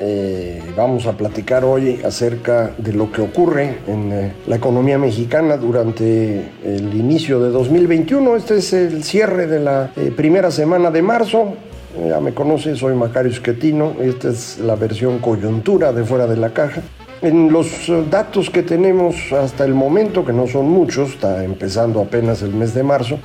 Eh, vamos a platicar hoy acerca de lo que ocurre en eh, la economía mexicana durante el inicio de 2021. Este es el cierre de la eh, primera semana de marzo. Ya me conoce, soy Macario Esquetino. Esta es la versión coyuntura de Fuera de la Caja. En los datos que tenemos hasta el momento, que no son muchos, está empezando apenas el mes de marzo,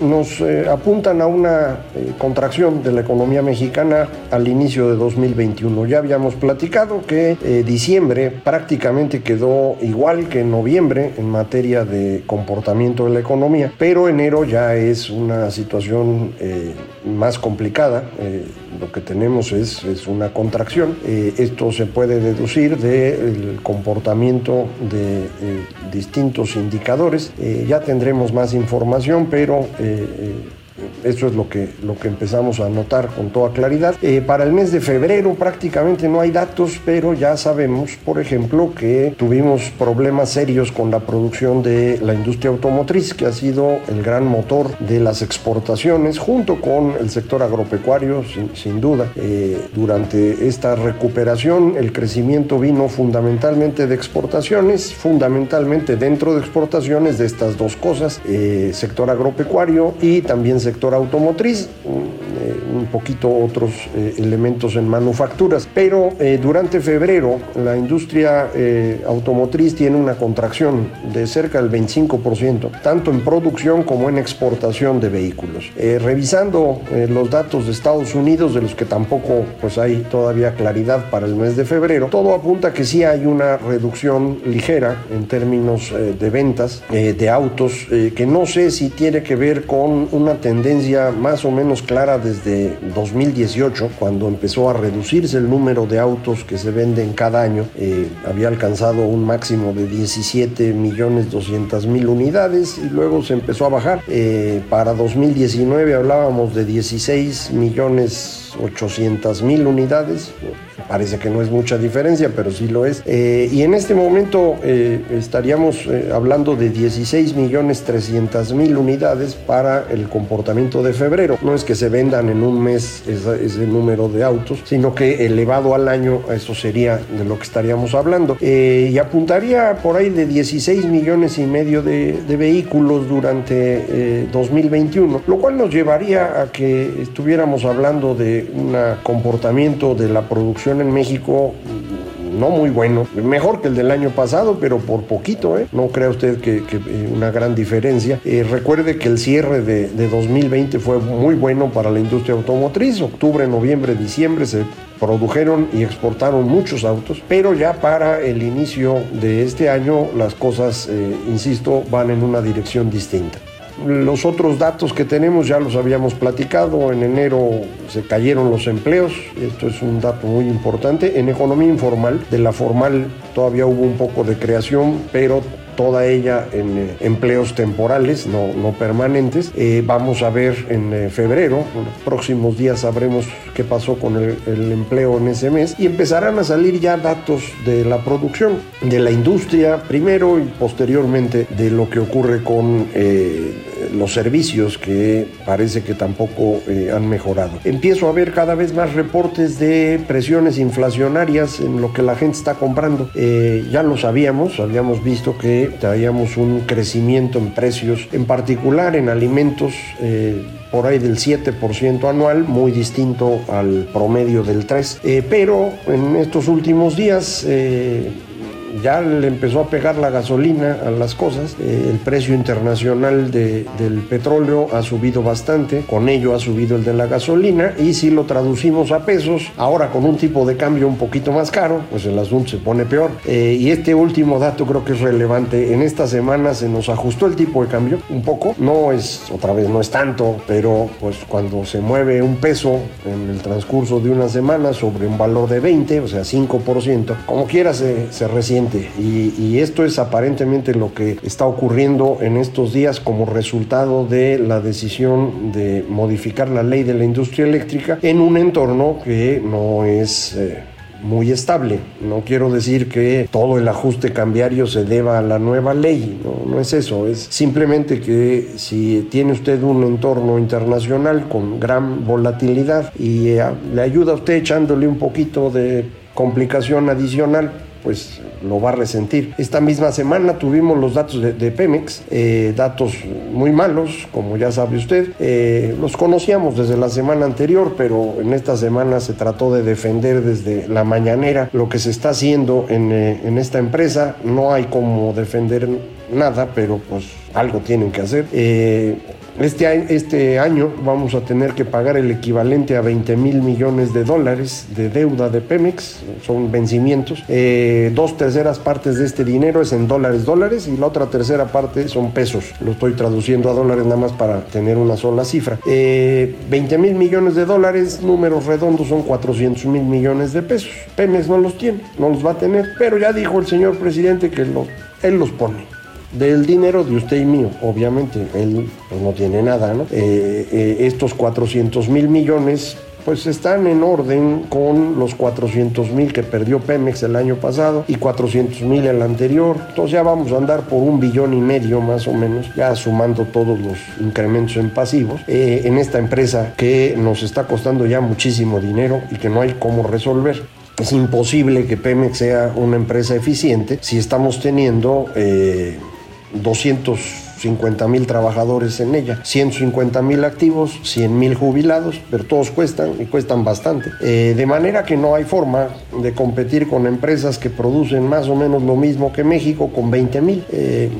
nos eh, apuntan a una eh, contracción de la economía mexicana al inicio de 2021. Ya habíamos platicado que eh, diciembre prácticamente quedó igual que noviembre en materia de comportamiento de la economía, pero enero ya es una situación más complicada. Lo que tenemos es, es una contracción. esto se puede deducir del comportamiento de distintos indicadores. ya tendremos más información, pero eh, eh, eso es lo que, lo que empezamos a notar con toda claridad. Eh, para el mes de febrero prácticamente no hay datos, pero ya sabemos, por ejemplo, que tuvimos problemas serios con la producción de la industria automotriz, que ha sido el gran motor de las exportaciones, junto con el sector agropecuario, sin, duda. Eh, durante esta recuperación, el crecimiento vino fundamentalmente de exportaciones, fundamentalmente dentro de exportaciones de estas dos cosas, eh, sector agropecuario y también sector automotriz, eh, un poquito otros eh, elementos en manufacturas. Pero eh, durante febrero la industria automotriz tiene una contracción de cerca del 25%, tanto en producción como en exportación de vehículos. revisando los datos de Estados Unidos, de los que tampoco pues, hay todavía claridad para el mes de febrero, todo apunta que sí hay una reducción ligera en términos de ventas de autos, que no sé si tiene que ver con una tendencia más o menos clara desde 2018, cuando empezó a reducirse el número de autos que se venden cada año. Eh, había alcanzado un máximo de 17 millones 200 mil unidades y luego se empezó a bajar. Eh, para 2019 hablábamos de 16 millones 800 mil unidades. Parece que no es mucha diferencia, pero sí lo es. Eh, y en este momento eh, estaríamos eh, hablando de 16 millones 300 mil unidades para el comportamiento de febrero. No es que se vendan en un mes ese, número de autos, sino que elevado al año, eso sería de lo que estaríamos hablando. y apuntaría por ahí de 16 millones y medio de, de vehículos durante 2021, lo cual nos llevaría a que estuviéramos hablando de un comportamiento de la producción en México no muy bueno, mejor que el del año pasado, pero por poquito, ¿eh? no crea usted que, eh, una gran diferencia. Eh, recuerde que el cierre de 2020 fue muy bueno para la industria automotriz, octubre, noviembre, diciembre se produjeron y exportaron muchos autos, pero ya para el inicio de este año las cosas, insisto, van en una dirección distinta. Los otros datos que tenemos ya los habíamos platicado. En enero se cayeron los empleos. Esto es un dato muy importante. En economía informal, de la formal todavía hubo un poco de creación, pero toda ella en eh, empleos temporales, no, no permanentes. Eh, vamos a ver en eh, febrero, en los próximos días sabremos qué pasó con el, empleo en ese mes y empezarán a salir ya datos de la producción, de la industria primero y posteriormente de lo que ocurre con los servicios que parece que tampoco han mejorado. Empiezo a ver cada vez más reportes de presiones inflacionarias en lo que la gente está comprando. ya lo sabíamos, habíamos visto que traíamos un crecimiento en precios, en particular en alimentos. Eh, por ahí del 7% anual, muy distinto al promedio del 3%, eh, pero en estos últimos días eh, ya le empezó a pegar la gasolina a las cosas. Eh, el precio internacional de, del petróleo ha subido bastante, con ello ha subido el de la gasolina y si lo traducimos a pesos, ahora con un tipo de cambio un poquito más caro, pues el asunto se pone peor. Eh, y este último dato creo que es relevante. En esta semana se nos ajustó el tipo de cambio un poco, no es otra vez, no es tanto, pero pues cuando se mueve un peso en el transcurso de una semana sobre un valor de 20, o sea 5%, como quiera se, se Y, y esto es aparentemente lo que está ocurriendo en estos días como resultado de la decisión de modificar la ley de la industria eléctrica en un entorno que no es... Eh, muy estable. No quiero decir que todo el ajuste cambiario se deba a la nueva ley, no, no es eso, es simplemente que si tiene usted un entorno internacional con gran volatilidad y eh, le ayuda a usted echándole un poquito de complicación adicional, pues lo va a resentir. Esta misma semana tuvimos los datos de, Pemex, eh, datos muy malos, como ya sabe usted. Eh, los conocíamos desde la semana anterior, pero en esta semana se trató de defender desde la mañanera lo que se está haciendo en, eh, en esta empresa. No hay como defender nada, pero pues algo tienen que hacer. Eh, este, este año vamos a tener que pagar el equivalente a 20 mil millones de dólares de deuda de Pemex, son vencimientos. Eh, dos terceras partes de este dinero es en dólares, dólares, y la otra tercera parte son pesos. Lo estoy traduciendo a dólares nada más para tener una sola cifra. Eh, 20 mil millones de dólares, números redondos son 400 mil millones de pesos. Pemex no los tiene, no los va a tener, pero ya dijo el señor presidente que él los pone del dinero de usted y mío, obviamente, él pues, no tiene nada, ¿no? Eh, eh, estos 400 mil millones pues están en orden con los 400 mil que perdió Pemex el año pasado y 400 mil el anterior. Entonces ya vamos a andar por un billón y medio más o menos, ya sumando todos los incrementos en pasivos, eh, en esta empresa que nos está costando ya muchísimo dinero y que no hay cómo resolver. Es imposible que Pemex sea una empresa eficiente si estamos teniendo... Eh, 250 mil trabajadores en ella, 150 mil activos, 100 mil jubilados, pero todos cuestan y cuestan bastante. Eh, de manera que no hay forma de competir con empresas que producen más o menos lo mismo que México con 20 mil. Eh,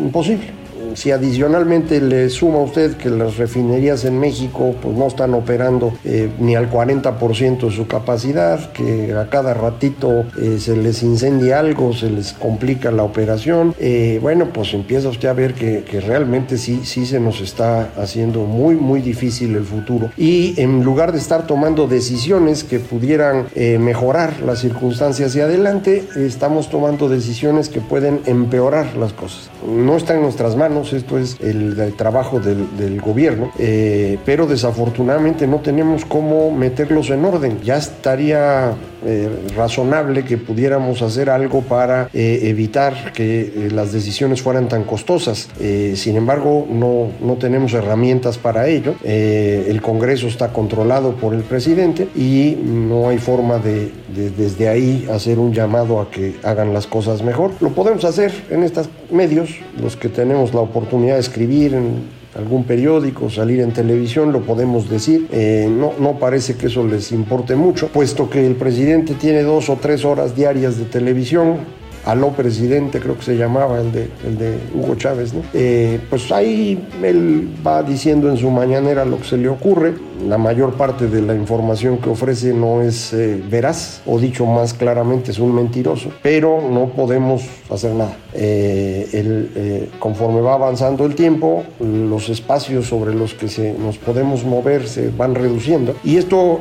imposible si adicionalmente le suma usted que las refinerías en México pues no están operando eh, ni al 40% de su capacidad, que a cada ratito eh, se les incendia algo, se les complica la operación, eh, bueno, pues empieza usted a ver que, que, realmente sí, sí se nos está haciendo muy, muy difícil el futuro. Y en lugar de estar tomando decisiones que pudieran mejorar las circunstancias hacia adelante, estamos tomando decisiones que pueden empeorar las cosas. No está en nuestras manos esto es el, el trabajo del, del gobierno, eh, pero desafortunadamente no tenemos cómo meterlos en orden. Ya estaría eh, razonable que pudiéramos hacer algo para eh, evitar que eh, las decisiones fueran tan costosas. sin embargo, no, no, tenemos herramientas para ello. el Congreso está controlado por el presidente y no hay forma de, de, desde ahí hacer un llamado a que hagan las cosas mejor. Lo podemos hacer en estos medios, los que tenemos la oportunidad de escribir en algún periódico, salir en televisión, lo podemos decir. Eh, no, no parece que eso les importe mucho, puesto que el presidente tiene dos o tres horas diarias de televisión, aló presidente, creo que se llamaba el de, el de Hugo Chávez, ¿no? Eh, pues ahí él va diciendo en su mañanera lo que se le ocurre. La mayor parte de la información que ofrece no es eh, veraz, o dicho más claramente, es un mentiroso, pero no podemos hacer nada. Eh, el, conforme va avanzando el tiempo, los espacios sobre los que se, nos podemos mover se van reduciendo y esto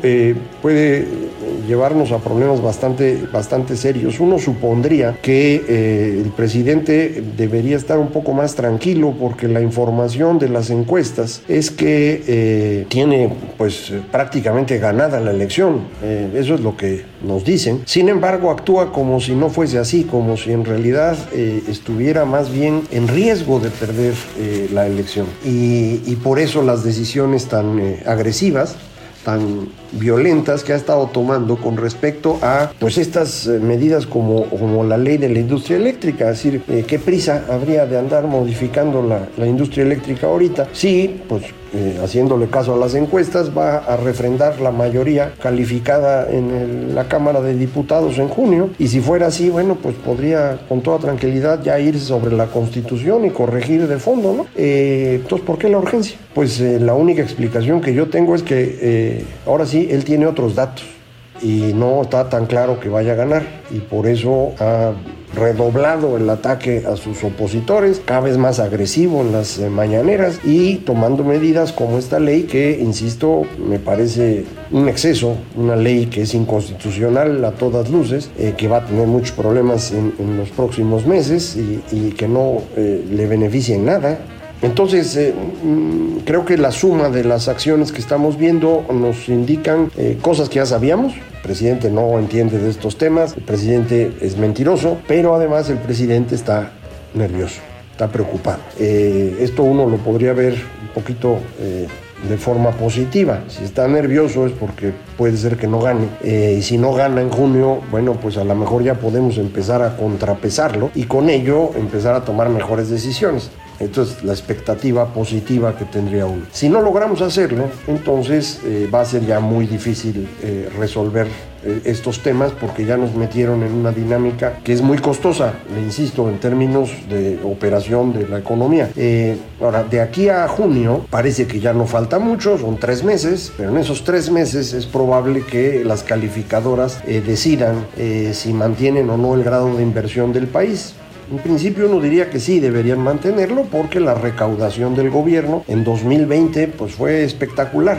puede llevarnos a problemas bastante, bastante serios. Uno supondría que eh, el presidente debería estar un poco más tranquilo porque la información de las encuestas es que eh, tiene pues prácticamente ganada la elección. Eh, eso es lo que nos dicen. Sin embargo, actúa como si no fuese así, como si en realidad eh, estuviera más bien en riesgo de perder la elección. Y, y, por eso las decisiones tan agresivas tan violentas que ha estado tomando con respecto a pues estas medidas como, como la ley de la industria eléctrica, es decir, eh, qué prisa habría de andar modificando la, industria eléctrica ahorita. Sí, pues eh, haciéndole caso a las encuestas, va a refrendar la mayoría calificada en la Cámara de Diputados en junio. Y si fuera así, bueno, pues podría con toda tranquilidad ya irse sobre la Constitución y corregir de fondo, ¿no? Eh, entonces, ¿por qué la urgencia? Pues eh, la única explicación que yo tengo es que ahora sí, él tiene otros datos y no está tan claro que vaya a ganar y por eso ha redoblado el ataque a sus opositores, cada vez más agresivo en las eh, mañaneras y tomando medidas como esta ley que, insisto, me parece un exceso, una ley que es inconstitucional a todas luces, eh, que va a tener muchos problemas en, los próximos meses y, que no eh, le beneficia en nada entonces, eh, mm, creo que la suma de las acciones que estamos viendo nos indican eh, cosas que ya sabíamos. El presidente no entiende de estos temas, el presidente es mentiroso, pero además el presidente está nervioso, está preocupado. Eh, esto uno lo podría ver un poquito de forma positiva. Si está nervioso es porque puede ser que no gane. y si no gana en junio, bueno, pues a lo mejor ya podemos empezar a contrapesarlo y con ello empezar a tomar mejores decisiones. Entonces, la expectativa positiva que tendría uno. Si no logramos hacerlo, entonces eh, va a ser ya muy difícil eh, resolver eh, estos temas porque ya nos metieron en una dinámica que es muy costosa, le insisto, en términos de operación de la economía. ahora, de aquí a junio parece que ya no falta mucho, son tres meses, pero en esos tres meses es probable que las calificadoras decidan si mantienen o no el grado de inversión del país. En principio uno diría que sí, deberían mantenerlo porque la recaudación del gobierno en 2020 pues fue espectacular.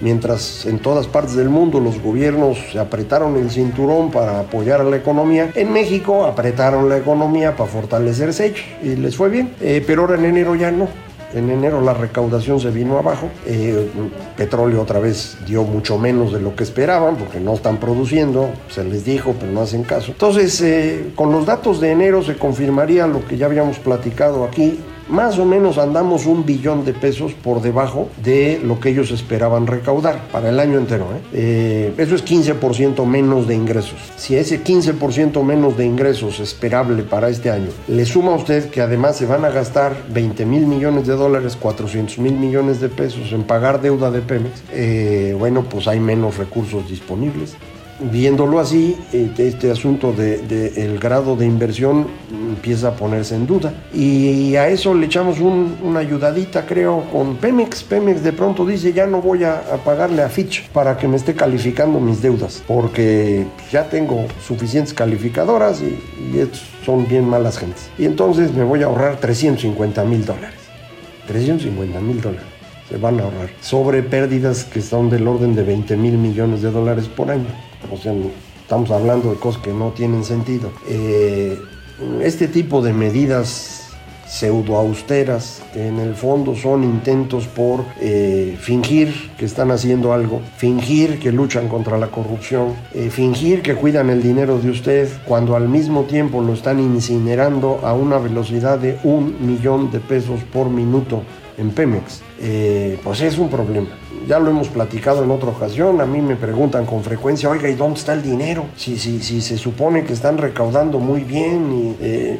Mientras en todas partes del mundo los gobiernos se apretaron el cinturón para apoyar a la economía, en México apretaron la economía para fortalecerse y les fue bien. Eh, pero ahora en enero ya no. En enero la recaudación se vino abajo, eh, petróleo otra vez dio mucho menos de lo que esperaban porque no están produciendo, se les dijo, pero no hacen caso. Entonces, eh, con los datos de enero se confirmaría lo que ya habíamos platicado aquí, más o menos andamos un billón de pesos por debajo de lo que ellos esperaban recaudar para el año entero. ¿eh? Eh, eso es 15% menos de ingresos. Si ese 15% menos de ingresos esperable para este año le suma a usted que además se van a gastar 20 mil millones de dólares, 400 mil millones de pesos en pagar deuda de Pemex, eh, bueno, pues hay menos recursos disponibles viéndolo así, eh, este asunto del de, el grado de inversión empieza a ponerse en duda. Y a eso le echamos una ayudadita, creo, con Pemex. Pemex de pronto dice, ya no voy a, pagarle a Fitch para que me esté calificando mis deudas, porque ya tengo suficientes calificadoras y, son bien malas gentes. Y entonces me voy a ahorrar 350 mil dólares. 350 mil dólares se van a ahorrar sobre pérdidas que son del orden de 20 mil millones de dólares por año. O sea, estamos hablando de cosas que no tienen sentido. Eh, este tipo de medidas pseudo austeras, que en el fondo son intentos por eh, fingir que están haciendo algo, fingir que luchan contra la corrupción, eh, fingir que cuidan el dinero de usted, cuando al mismo tiempo lo están incinerando a una velocidad de un millón de pesos por minuto en Pemex, pues es un problema ya lo hemos platicado en otra ocasión, a mí me preguntan con frecuencia, oiga, ¿y dónde está el dinero? Si, si, si se supone que están recaudando muy bien y eh,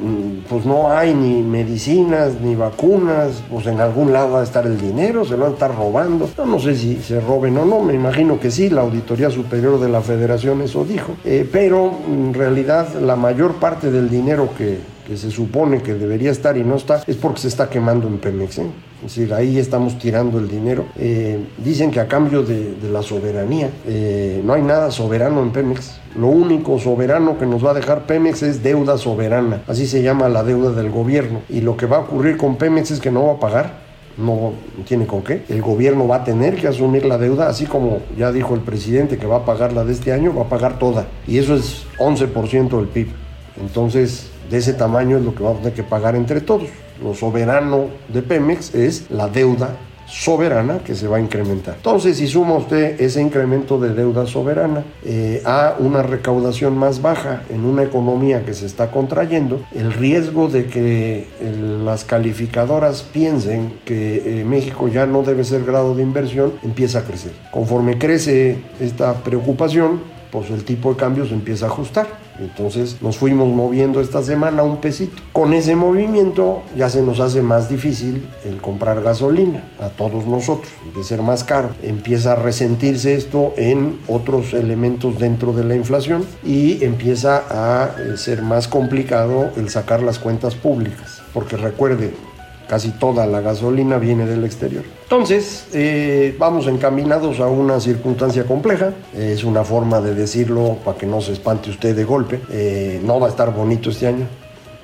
mm, pues no hay ni medicinas ni vacunas, pues en algún lado va a estar el dinero, se lo van a estar robando. No, no sé si se roben o no, me imagino que sí, la Auditoría Superior de la Federación eso dijo, eh, pero en realidad la mayor parte del dinero que, que se supone que debería estar y no está, es porque se está quemando en Pemex. ¿eh? Es decir, ahí estamos tirando el dinero. Eh, dicen que a cambio de, la soberanía, eh, no hay nada soberano en Pemex. Lo único soberano que nos va a dejar Pemex es deuda soberana. Así se llama la deuda del gobierno. Y lo que va a ocurrir con Pemex es que no va a pagar no tiene con qué. El gobierno va a tener que asumir la deuda, así como ya dijo el presidente que va a pagar la de este año, va a pagar toda. Y eso es 11% del PIB. Entonces, de ese tamaño es lo que vamos a tener que pagar entre todos. Lo soberano de Pemex es la deuda soberana que se va a incrementar. Entonces, si suma usted ese incremento de deuda soberana eh, a una recaudación más baja en una economía que se está contrayendo, el riesgo de que las calificadoras piensen que eh, México ya no debe ser grado de inversión empieza a crecer. Conforme crece esta preocupación, pues el tipo de cambio se empieza a ajustar Entonces nos fuimos moviendo esta semana un pesito. Con ese movimiento ya se nos hace más difícil el comprar gasolina a todos nosotros, de ser más caro. Empieza a resentirse esto en otros elementos dentro de la inflación y empieza a eh, ser más complicado el sacar las cuentas públicas. Porque recuerde, casi toda la gasolina viene del exterior. Entonces, eh, vamos encaminados a una circunstancia compleja, es una forma de decirlo para que no se espante usted de golpe, eh, no va a estar bonito este año.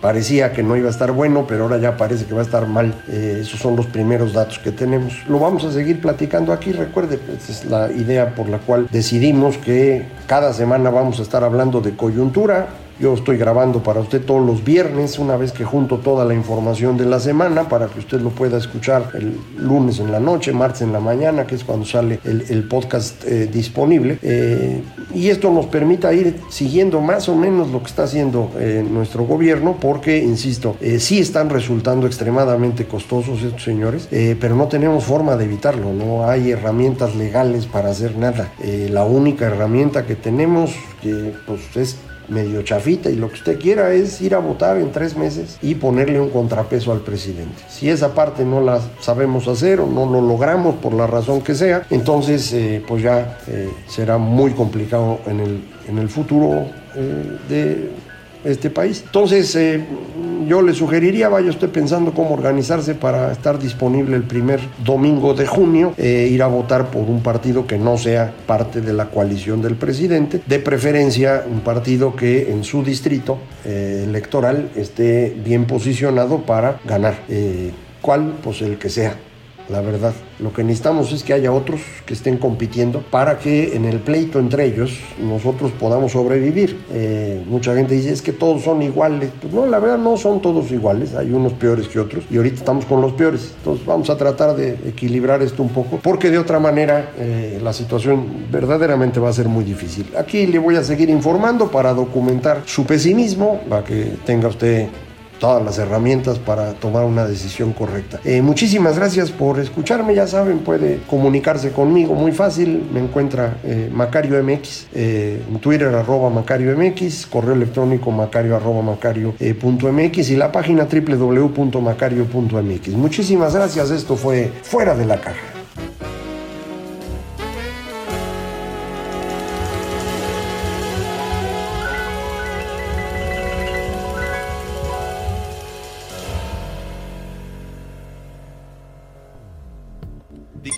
Parecía que no iba a estar bueno, pero ahora ya parece que va a estar mal. Eh, esos son los primeros datos que tenemos. Lo vamos a seguir platicando aquí. Recuerde, pues, es la idea por la cual decidimos que cada semana vamos a estar hablando de coyuntura, yo estoy grabando para usted todos los viernes, una vez que junto toda la información de la semana para que usted lo pueda escuchar el lunes en la noche, martes en la mañana, que es cuando sale el, podcast eh, disponible. Eh, y esto nos permita ir siguiendo más o menos lo que está haciendo eh, nuestro gobierno, porque, insisto, sí están resultando extremadamente costosos estos señores, pero no tenemos forma de evitarlo, no hay herramientas legales para hacer nada. la única herramienta que tenemos que pues, es medio chafita y lo que usted quiera es ir a votar en tres meses y ponerle un contrapeso al presidente. Si esa parte no la sabemos hacer o no lo logramos por la razón que sea, entonces eh, pues ya eh, será muy complicado en el, en el futuro eh, de este país. Entonces, eh, yo le sugeriría, vaya usted pensando cómo organizarse para estar disponible el primer domingo de junio, eh, ir a votar por un partido que no sea parte de la coalición del presidente, de preferencia un partido que en su distrito eh, electoral esté bien posicionado para ganar. ¿Cuál? Pues el que sea la verdad. Lo que necesitamos es que haya otros que estén compitiendo para que en el pleito entre ellos nosotros podamos sobrevivir. Eh, mucha gente dice es que todos son iguales. Pues no, la verdad no son todos iguales, hay unos peores que otros y ahorita estamos con los peores. Entonces vamos a tratar de equilibrar esto un poco porque de otra manera eh, la situación verdaderamente va a ser muy difícil. Aquí le voy a seguir informando para documentar su pesimismo, para que tenga usted todas las herramientas para tomar una decisión correcta. Eh, muchísimas gracias por escucharme, ya saben, puede comunicarse conmigo muy fácil, me encuentra eh, Macario MX, eh, en Twitter arroba Macario MX, correo electrónico macario arroba macario y la página www.macario.mx. Muchísimas gracias, esto fue Fuera de la Caja.